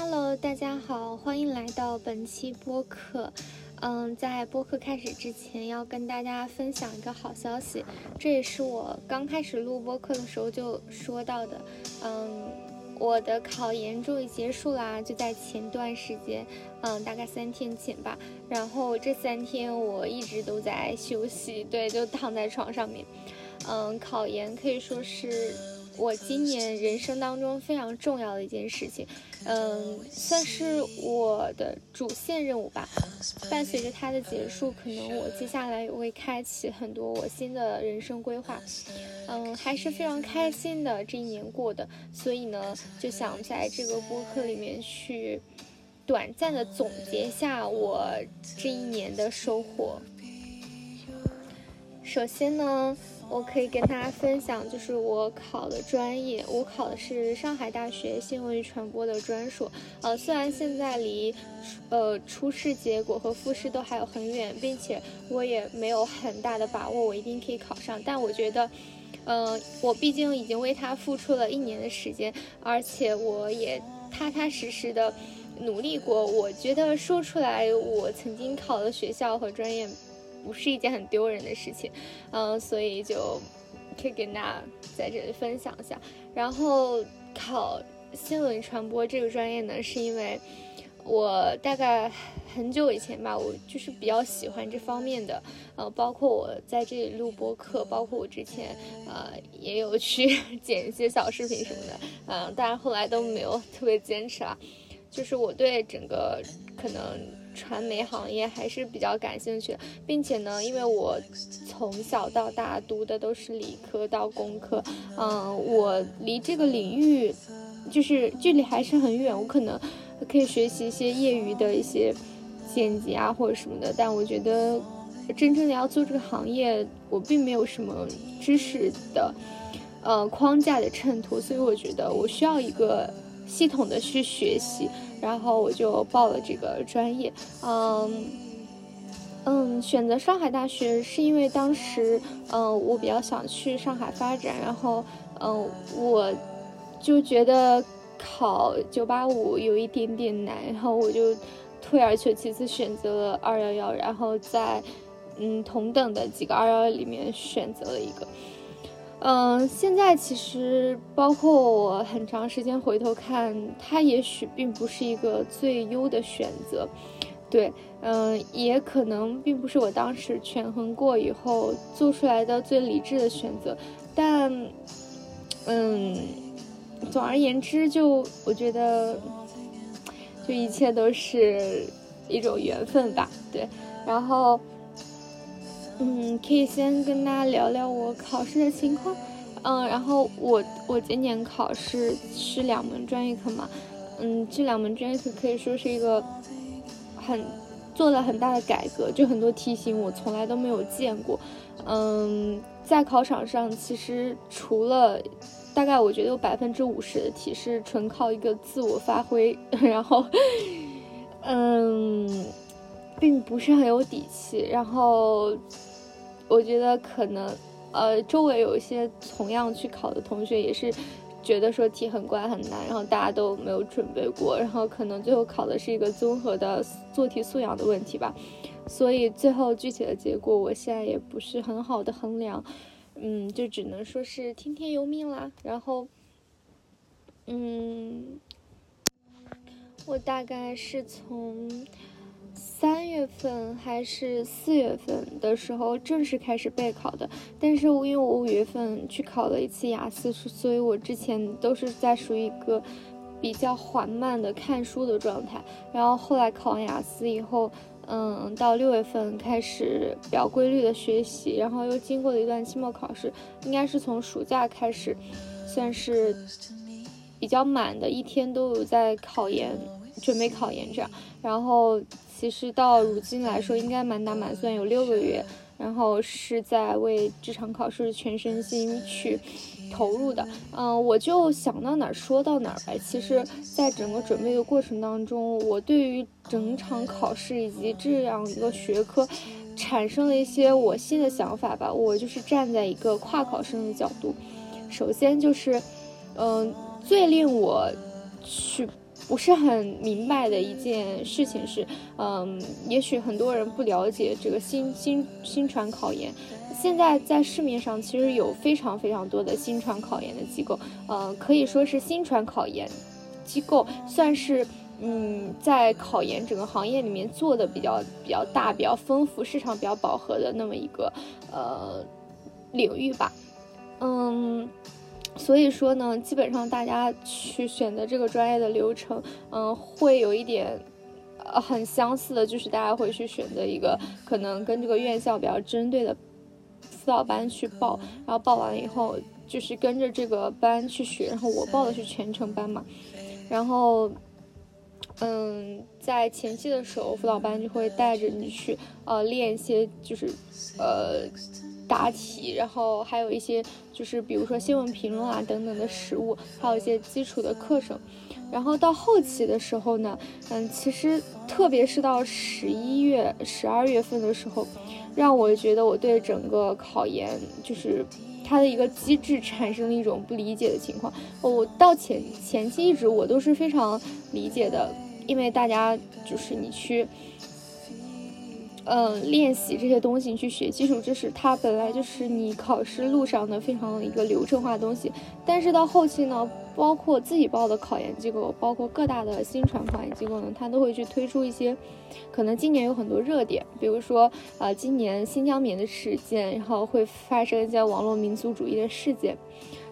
Hello，大家好，欢迎来到本期播客。嗯，在播客开始之前，要跟大家分享一个好消息，这也是我刚开始录播客的时候就说到的。嗯，我的考研终于结束啦，就在前段时间，嗯，大概三天前吧。然后这三天我一直都在休息，对，就躺在床上面。嗯，考研可以说是。我今年人生当中非常重要的一件事情，嗯，算是我的主线任务吧。伴随着它的结束，可能我接下来也会开启很多我新的人生规划。嗯，还是非常开心的这一年过的，所以呢，就想在这个播客里面去短暂的总结一下我这一年的收获。首先呢。我可以跟大家分享，就是我考的专业，我考的是上海大学新闻与传播的专硕。呃，虽然现在离，呃，初试结果和复试都还有很远，并且我也没有很大的把握，我一定可以考上。但我觉得，呃，我毕竟已经为他付出了一年的时间，而且我也踏踏实实的努力过。我觉得说出来，我曾经考的学校和专业。不是一件很丢人的事情，嗯，所以就可以跟大家在这里分享一下。然后考新闻传播这个专业呢，是因为我大概很久以前吧，我就是比较喜欢这方面的，呃，包括我在这里录播课，包括我之前呃也有去 剪一些小视频什么的，嗯，但是后来都没有特别坚持啊。就是我对整个可能。传媒行业还是比较感兴趣的，并且呢，因为我从小到大读的都是理科到工科，嗯，我离这个领域就是距离还是很远。我可能可以学习一些业余的一些剪辑啊或者什么的，但我觉得真正的要做这个行业，我并没有什么知识的呃框架的衬托，所以我觉得我需要一个系统的去学习。然后我就报了这个专业，嗯嗯，选择上海大学是因为当时，嗯，我比较想去上海发展，然后，嗯，我就觉得考九八五有一点点难，然后我就退而求其次选择了二幺幺，然后在嗯同等的几个二幺幺里面选择了一个。嗯，现在其实包括我很长时间回头看，它也许并不是一个最优的选择，对，嗯，也可能并不是我当时权衡过以后做出来的最理智的选择，但，嗯，总而言之，就我觉得，就一切都是一种缘分吧，对，然后。嗯，可以先跟大家聊聊我考试的情况。嗯，然后我我今年考试是两门专业课嘛。嗯，这两门专业课可以说是一个很做了很大的改革，就很多题型我从来都没有见过。嗯，在考场上其实除了大概我觉得有百分之五十的题是纯靠一个自我发挥，然后嗯，并不是很有底气，然后。我觉得可能，呃，周围有一些同样去考的同学也是，觉得说题很怪很难，然后大家都没有准备过，然后可能最后考的是一个综合的做题素养的问题吧，所以最后具体的结果我现在也不是很好的衡量，嗯，就只能说是听天由命啦。然后，嗯，我大概是从。三月份还是四月份的时候正式开始备考的，但是我因为我五月份去考了一次雅思，所以我之前都是在属于一个比较缓慢的看书的状态。然后后来考完雅思以后，嗯，到六月份开始比较规律的学习，然后又经过了一段期末考试，应该是从暑假开始，算是比较满的，一天都有在考研，准备考研这样，然后。其实到如今来说，应该满打满算有六个月，然后是在为这场考试全身心去投入的。嗯，我就想到哪儿说到哪儿呗。其实，在整个准备的过程当中，我对于整场考试以及这样一个学科，产生了一些我新的想法吧。我就是站在一个跨考生的角度，首先就是，嗯，最令我去。不是很明白的一件事情是，嗯，也许很多人不了解这个新新新传考研。现在在市面上其实有非常非常多的新传考研的机构，呃，可以说是新传考研机构算是，嗯，在考研整个行业里面做的比较比较大、比较丰富、市场比较饱和的那么一个呃领域吧，嗯。所以说呢，基本上大家去选择这个专业的流程，嗯，会有一点，呃，很相似的，就是大家会去选择一个可能跟这个院校比较针对的辅导班去报，然后报完以后，就是跟着这个班去学，然后我报的是全程班嘛，然后，嗯，在前期的时候，辅导班就会带着你去，呃，练一些，就是，呃。答题，然后还有一些就是比如说新闻评论啊等等的实物，还有一些基础的课程。然后到后期的时候呢，嗯，其实特别是到十一月、十二月份的时候，让我觉得我对整个考研就是它的一个机制产生了一种不理解的情况。我到前前期一直我都是非常理解的，因为大家就是你去。嗯，练习这些东西，你去学基础知识，它本来就是你考试路上的非常一个流程化的东西。但是到后期呢，包括自己报的考研机构，包括各大的新传考研机构呢，它都会去推出一些，可能今年有很多热点，比如说呃，今年新疆棉的事件，然后会发生一些网络民族主义的事件，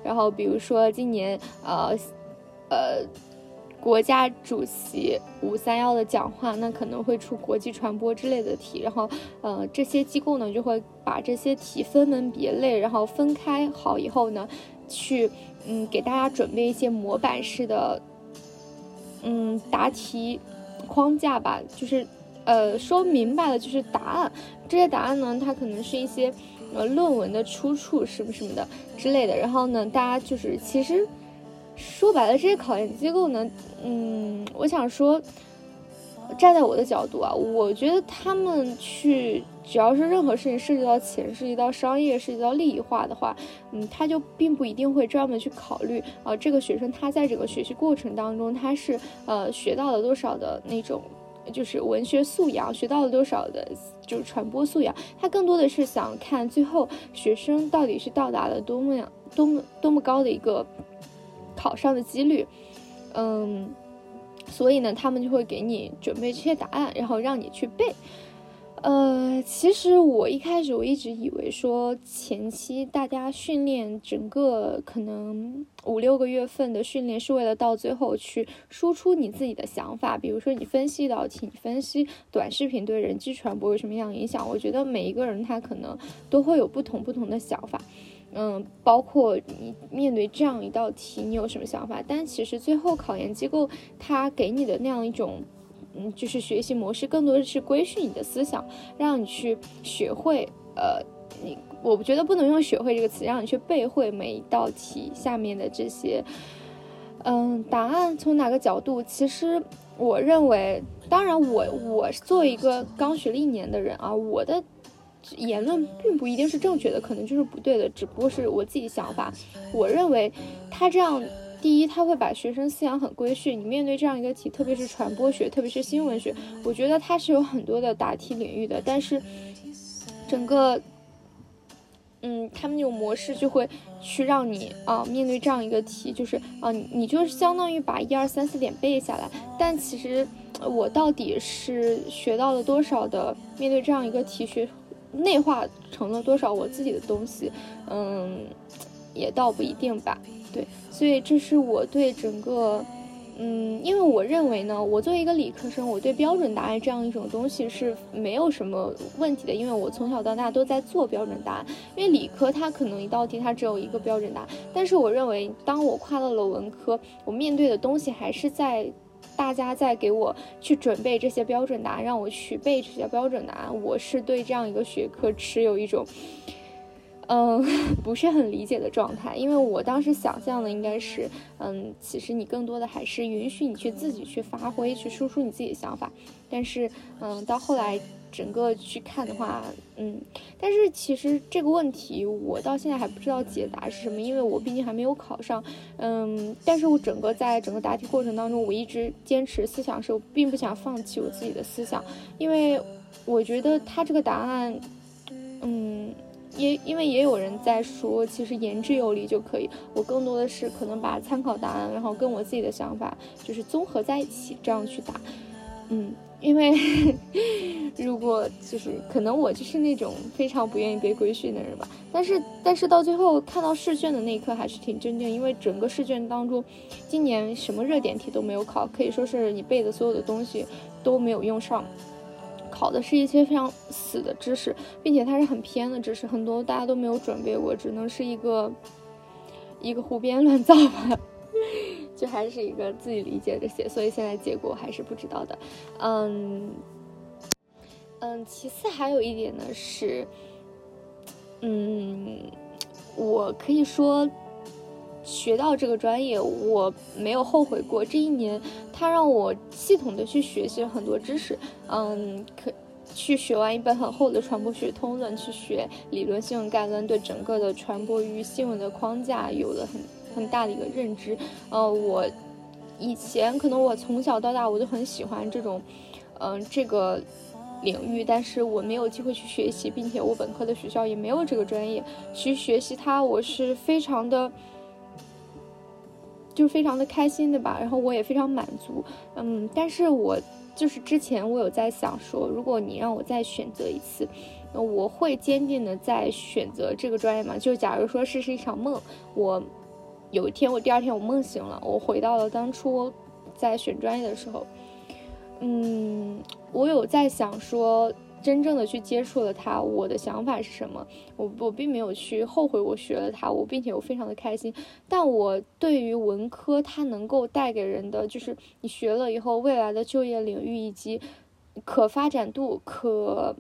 然后比如说今年呃，呃。国家主席五三幺的讲话，那可能会出国际传播之类的题，然后，呃，这些机构呢就会把这些题分门别类，然后分开好以后呢，去，嗯，给大家准备一些模板式的，嗯，答题框架吧，就是，呃，说明白了就是答案，这些答案呢，它可能是一些，呃，论文的出处什么什么的之类的，然后呢，大家就是其实。说白了，这些考研机构呢，嗯，我想说，站在我的角度啊，我觉得他们去，只要是任何事情涉及到钱、涉及到商业、涉及到利益化的话，嗯，他就并不一定会专门去考虑啊，这个学生他在整个学习过程当中，他是呃学到了多少的那种，就是文学素养，学到了多少的，就是传播素养，他更多的是想看最后学生到底是到达了多么样、多么多么高的一个。考上的几率，嗯，所以呢，他们就会给你准备这些答案，然后让你去背。呃，其实我一开始我一直以为说前期大家训练整个可能五六个月份的训练是为了到最后去输出你自己的想法，比如说你分析一道题，你分析短视频对人机传播有什么样影响？我觉得每一个人他可能都会有不同不同的想法。嗯，包括你面对这样一道题，你有什么想法？但其实最后考研机构他给你的那样一种，嗯，就是学习模式，更多的是规训你的思想，让你去学会。呃，你我觉得不能用“学会”这个词，让你去背会每一道题下面的这些，嗯，答案从哪个角度？其实我认为，当然我我作为一个刚学了一年的人啊，我的。言论并不一定是正确的，可能就是不对的，只不过是我自己想法。我认为他这样，第一，他会把学生思想很规训。你面对这样一个题，特别是传播学，特别是新闻学，我觉得它是有很多的答题领域的。但是整个，嗯，他们那种模式就会去让你啊，面对这样一个题，就是啊，你就是相当于把一二三四点背下来。但其实我到底是学到了多少的？面对这样一个题学。内化成了多少我自己的东西，嗯，也倒不一定吧。对，所以这是我对整个，嗯，因为我认为呢，我作为一个理科生，我对标准答案这样一种东西是没有什么问题的，因为我从小到大都在做标准答案。因为理科它可能一道题它只有一个标准答案，但是我认为当我跨到了文科，我面对的东西还是在。大家在给我去准备这些标准答案，让我去背这些标准答案。我是对这样一个学科持有一种，嗯，不是很理解的状态。因为我当时想象的应该是，嗯，其实你更多的还是允许你去自己去发挥，去输出你自己的想法。但是，嗯，到后来整个去看的话，嗯，但是其实这个问题我到现在还不知道解答是什么，因为我毕竟还没有考上，嗯，但是我整个在整个答题过程当中，我一直坚持思想是我并不想放弃我自己的思想，因为我觉得他这个答案，嗯，也因为也有人在说，其实言之有理就可以，我更多的是可能把参考答案，然后跟我自己的想法就是综合在一起这样去答，嗯。因为 如果就是可能我就是那种非常不愿意被规训的人吧，但是但是到最后看到试卷的那一刻还是挺震惊，因为整个试卷当中，今年什么热点题都没有考，可以说是你背的所有的东西都没有用上，考的是一些非常死的知识，并且它是很偏的知识，很多大家都没有准备过，只能是一个一个胡编乱造吧。就还是一个自己理解这些，所以现在结果还是不知道的。嗯嗯，其次还有一点呢是，嗯，我可以说学到这个专业我没有后悔过。这一年，它让我系统的去学习了很多知识。嗯，可去学完一本很厚的传播学通论，去学理论新闻概论，对整个的传播与新闻的框架有了很。很大的一个认知，呃，我以前可能我从小到大我都很喜欢这种，嗯，这个领域，但是我没有机会去学习，并且我本科的学校也没有这个专业去学习它，我是非常的，就非常的开心的吧，然后我也非常满足，嗯，但是我就是之前我有在想说，如果你让我再选择一次，我会坚定的在选择这个专业吗？就假如说是是一场梦，我。有一天，我第二天我梦醒了，我回到了当初在选专业的时候，嗯，我有在想说，真正的去接触了它，我的想法是什么？我我并没有去后悔我学了它，我并且我非常的开心。但我对于文科它能够带给人的，就是你学了以后未来的就业领域以及可发展度、可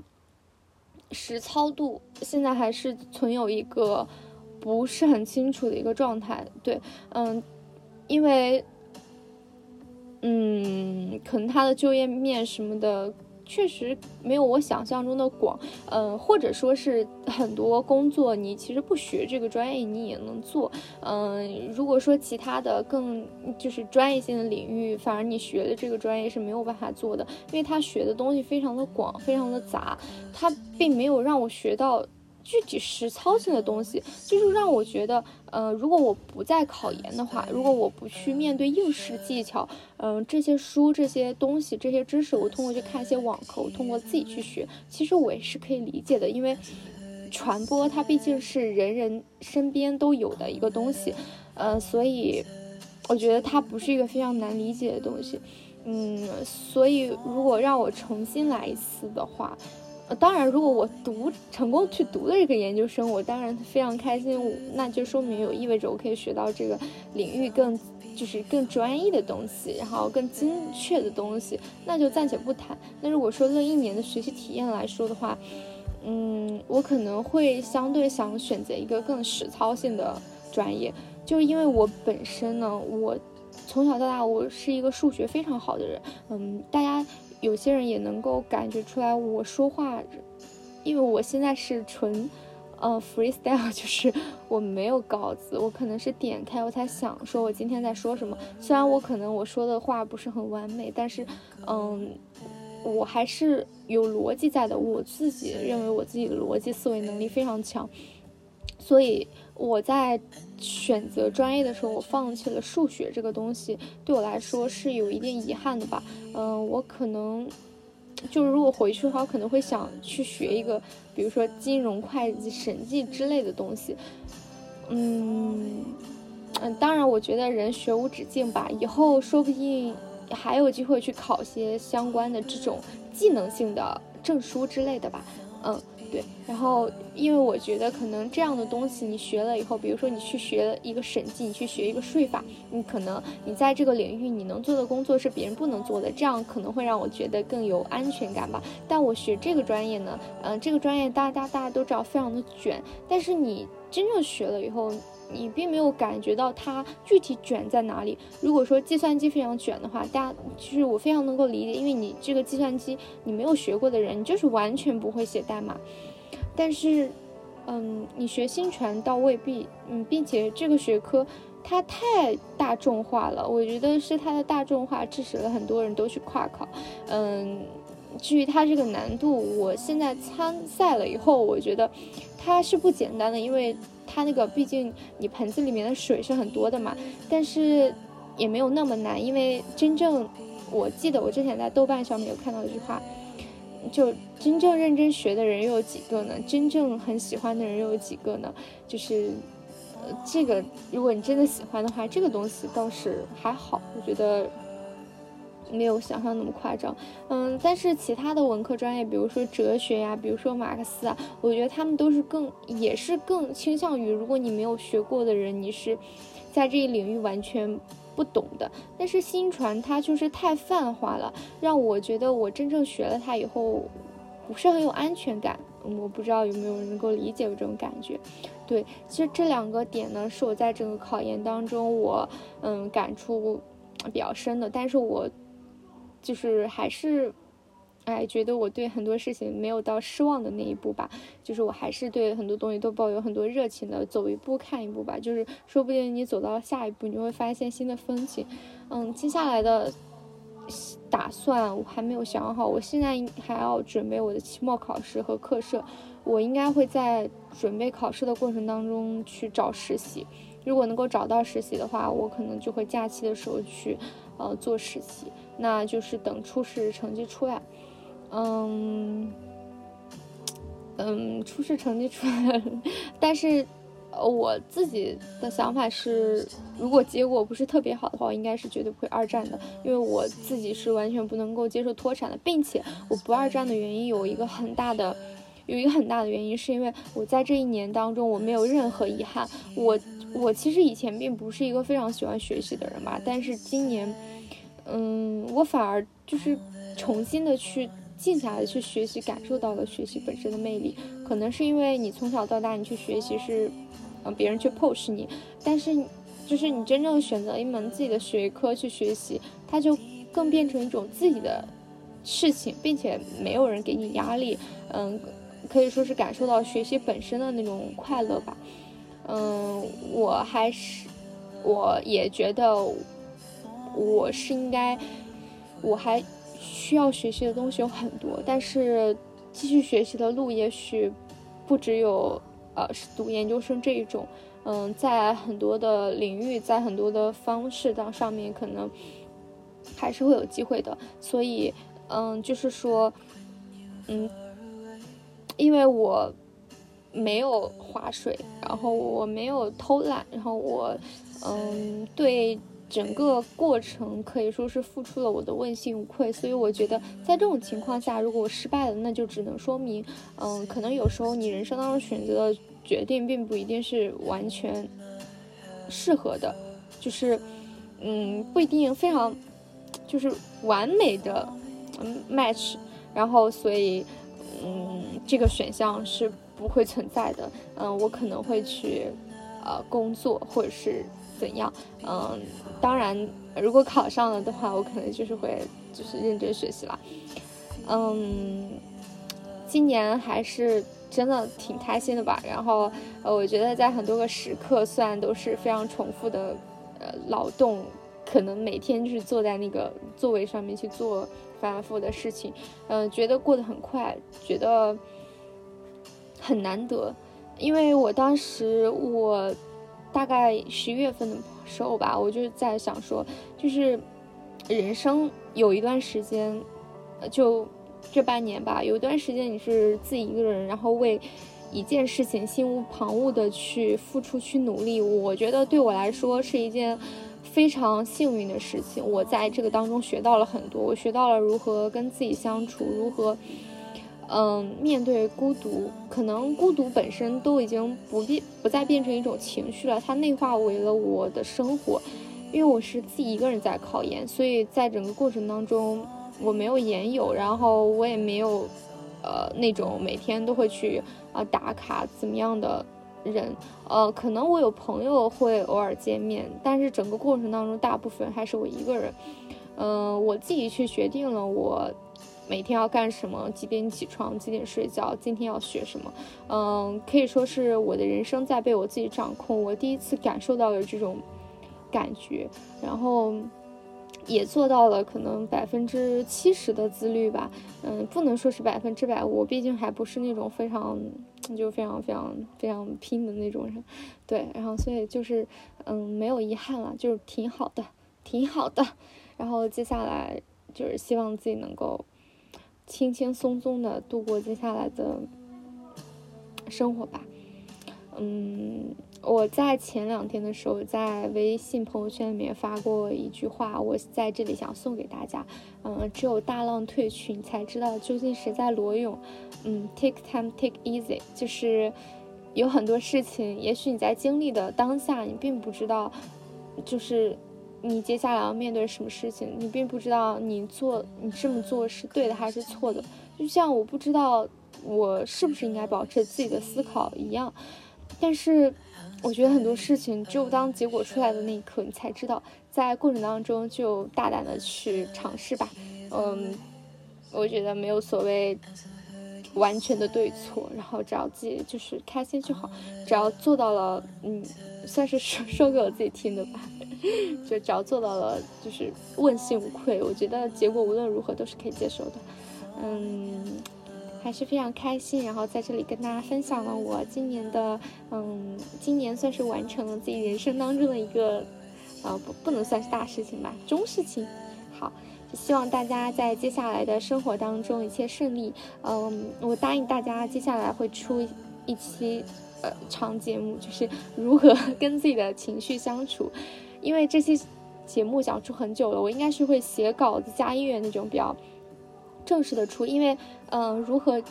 实操度，现在还是存有一个。不是很清楚的一个状态，对，嗯，因为，嗯，可能他的就业面什么的确实没有我想象中的广，嗯，或者说是很多工作你其实不学这个专业你也能做，嗯，如果说其他的更就是专业性的领域，反而你学的这个专业是没有办法做的，因为他学的东西非常的广，非常的杂，他并没有让我学到。具体实操性的东西，就是让我觉得，呃，如果我不再考研的话，如果我不去面对应试技巧，嗯，这些书、这些东西、这些知识，我通过去看一些网课，我通过自己去学，其实我也是可以理解的，因为传播它毕竟是人人身边都有的一个东西，呃，所以我觉得它不是一个非常难理解的东西，嗯，所以如果让我重新来一次的话。当然，如果我读成功去读了这个研究生，我当然非常开心。那就说明有意味着我可以学到这个领域更就是更专业的东西，然后更精确的东西，那就暂且不谈。那如果说论一年的学习体验来说的话，嗯，我可能会相对想选择一个更实操性的专业，就因为我本身呢，我从小到大我是一个数学非常好的人，嗯，大家。有些人也能够感觉出来，我说话，因为我现在是纯，呃，freestyle，就是我没有稿子，我可能是点开我才想说，我今天在说什么。虽然我可能我说的话不是很完美，但是，嗯，我还是有逻辑在的。我自己认为我自己的逻辑思维能力非常强，所以。我在选择专业的时候，我放弃了数学这个东西，对我来说是有一点遗憾的吧。嗯，我可能就是如果回去的话，我可能会想去学一个，比如说金融、会计、审计之类的东西。嗯嗯，当然，我觉得人学无止境吧，以后说不定还有机会去考些相关的这种技能性的证书之类的吧。嗯。对，然后因为我觉得可能这样的东西你学了以后，比如说你去学一个审计，你去学一个税法，你可能你在这个领域你能做的工作是别人不能做的，这样可能会让我觉得更有安全感吧。但我学这个专业呢，嗯，这个专业大家大家都知道非常的卷，但是你。真正学了以后，你并没有感觉到它具体卷在哪里。如果说计算机非常卷的话，大家其实我非常能够理解，因为你这个计算机你没有学过的人，你就是完全不会写代码。但是，嗯，你学新传倒未必，嗯，并且这个学科它太大众化了，我觉得是它的大众化致使了很多人都去跨考，嗯。至于它这个难度，我现在参赛了以后，我觉得它是不简单的，因为它那个毕竟你盆子里面的水是很多的嘛。但是也没有那么难，因为真正我记得我之前在豆瓣上面有看到一句话，就真正认真学的人又有几个呢？真正很喜欢的人又有几个呢？就是呃，这个如果你真的喜欢的话，这个东西倒是还好，我觉得。没有想象那么夸张，嗯，但是其他的文科专业，比如说哲学呀，比如说马克思啊，我觉得他们都是更，也是更倾向于，如果你没有学过的人，你是在这一领域完全不懂的。但是新传它就是太泛化了，让我觉得我真正学了它以后，不是很有安全感。我不知道有没有人能够理解我这种感觉。对，其实这两个点呢，是我在整个考研当中我嗯感触比较深的，但是我。就是还是，哎，觉得我对很多事情没有到失望的那一步吧。就是我还是对很多东西都抱有很多热情的，走一步看一步吧。就是说不定你走到下一步，你会发现新的风景。嗯，接下来的打算我还没有想好。我现在还要准备我的期末考试和课设。我应该会在准备考试的过程当中去找实习。如果能够找到实习的话，我可能就会假期的时候去，呃，做实习。那就是等初试成绩出来，嗯，嗯，初试成绩出来，但是，呃我自己的想法是，如果结果不是特别好的话，我应该是绝对不会二战的，因为我自己是完全不能够接受脱产的，并且我不二战的原因有一个很大的，有一个很大的原因，是因为我在这一年当中我没有任何遗憾，我我其实以前并不是一个非常喜欢学习的人吧，但是今年。嗯，我反而就是重新的去静下来去学习，感受到了学习本身的魅力。可能是因为你从小到大你去学习是，嗯，别人去 push 你，但是就是你真正选择一门自己的学科去学习，它就更变成一种自己的事情，并且没有人给你压力。嗯，可以说是感受到学习本身的那种快乐吧。嗯，我还是，我也觉得。我是应该，我还需要学习的东西有很多，但是继续学习的路也许不只有呃是读研究生这一种，嗯，在很多的领域，在很多的方式当上面，可能还是会有机会的。所以，嗯，就是说，嗯，因为我没有划水，然后我没有偷懒，然后我，嗯，对。整个过程可以说是付出了我的问心无愧，所以我觉得在这种情况下，如果我失败了，那就只能说明，嗯，可能有时候你人生当中选择的决定并不一定是完全适合的，就是，嗯，不一定非常就是完美的 match，然后所以，嗯，这个选项是不会存在的，嗯，我可能会去呃工作或者是。怎样？嗯，当然，如果考上了的话，我可能就是会就是认真学习了。嗯，今年还是真的挺开心的吧。然后，呃，我觉得在很多个时刻，虽然都是非常重复的，呃，劳动，可能每天就是坐在那个座位上面去做反复的事情，嗯，觉得过得很快，觉得很难得，因为我当时我。大概十一月份的时候吧，我就在想说，就是人生有一段时间，就这半年吧，有一段时间你是自己一个人，然后为一件事情心无旁骛的去付出、去努力。我觉得对我来说是一件非常幸运的事情。我在这个当中学到了很多，我学到了如何跟自己相处，如何。嗯，面对孤独，可能孤独本身都已经不变，不再变成一种情绪了，它内化为了我的生活。因为我是自己一个人在考研，所以在整个过程当中，我没有研友，然后我也没有，呃，那种每天都会去啊打卡怎么样的人，呃，可能我有朋友会偶尔见面，但是整个过程当中，大部分还是我一个人。嗯，我自己去决定了我每天要干什么，几点起床，几点睡觉，今天要学什么。嗯，可以说是我的人生在被我自己掌控。我第一次感受到了这种感觉，然后也做到了可能百分之七十的自律吧。嗯，不能说是百分之百，我毕竟还不是那种非常就非常非常非常拼的那种人。对，然后所以就是嗯，没有遗憾了，就是挺好的，挺好的。然后接下来就是希望自己能够轻轻松松的度过接下来的生活吧。嗯，我在前两天的时候在微信朋友圈里面发过一句话，我在这里想送给大家。嗯，只有大浪退去，你才知道究竟谁在裸泳。嗯，take time, take easy，就是有很多事情，也许你在经历的当下，你并不知道，就是。你接下来要面对什么事情？你并不知道你做你这么做是对的还是错的，就像我不知道我是不是应该保持自己的思考一样。但是，我觉得很多事情只有当结果出来的那一刻，你才知道。在过程当中就大胆的去尝试吧。嗯，我觉得没有所谓完全的对错，然后只要自己就是开心就好。只要做到了，嗯，算是说说给我自己听的吧。就只要做到了，就是问心无愧，我觉得结果无论如何都是可以接受的。嗯，还是非常开心，然后在这里跟大家分享了我今年的，嗯，今年算是完成了自己人生当中的一个，呃，不不能算是大事情吧，中事情。好，就希望大家在接下来的生活当中一切顺利。嗯，我答应大家，接下来会出一期呃长节目，就是如何 跟自己的情绪相处。因为这期节目讲出很久了，我应该是会写稿子加音乐那种比较正式的出。因为，嗯，如何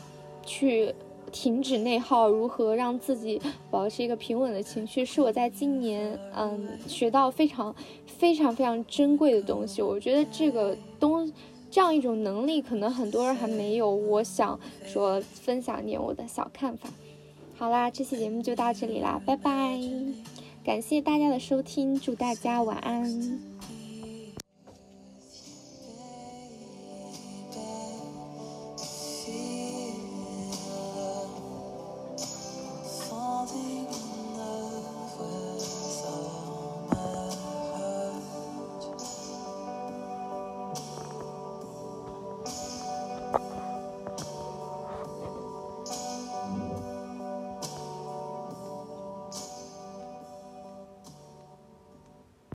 去停止内耗，如何让自己保持一个平稳的情绪，是我在今年嗯学到非常非常非常珍贵的东西。我觉得这个东这样一种能力，可能很多人还没有。我想说分享点我的小看法。好啦，这期节目就到这里啦，拜拜。感谢大家的收听，祝大家晚安。